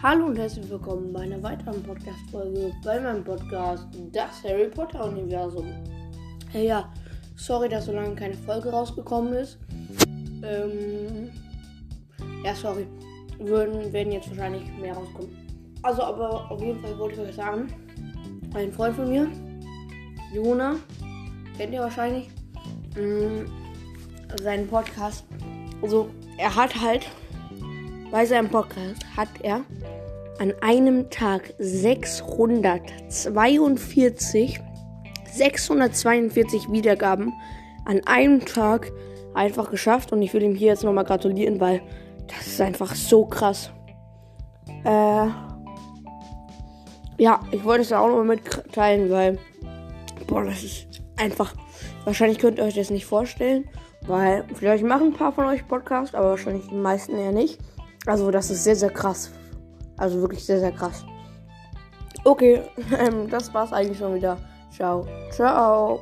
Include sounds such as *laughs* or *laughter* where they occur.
Hallo und herzlich willkommen bei einer weiteren Podcast-Folge bei meinem Podcast Das Harry Potter Universum. Hey, ja, sorry, dass so lange keine Folge rausgekommen ist. Ähm, ja, sorry. Würden, werden jetzt wahrscheinlich mehr rauskommen. Also, aber auf jeden Fall wollte ich euch sagen, ein Freund von mir, Jona, kennt ihr wahrscheinlich, mh, mm, seinen Podcast. Also, er hat halt bei seinem Podcast hat er an einem Tag 642, 642 Wiedergaben an einem Tag einfach geschafft. Und ich will ihm hier jetzt nochmal gratulieren, weil das ist einfach so krass. Äh, ja, ich wollte es auch nochmal mitteilen, weil, boah, das ist einfach, wahrscheinlich könnt ihr euch das nicht vorstellen, weil vielleicht machen ein paar von euch Podcast, aber wahrscheinlich die meisten eher nicht. Also, das ist sehr, sehr krass. Also wirklich sehr, sehr krass. Okay, *laughs* ähm, das war's eigentlich schon wieder. Ciao. Ciao.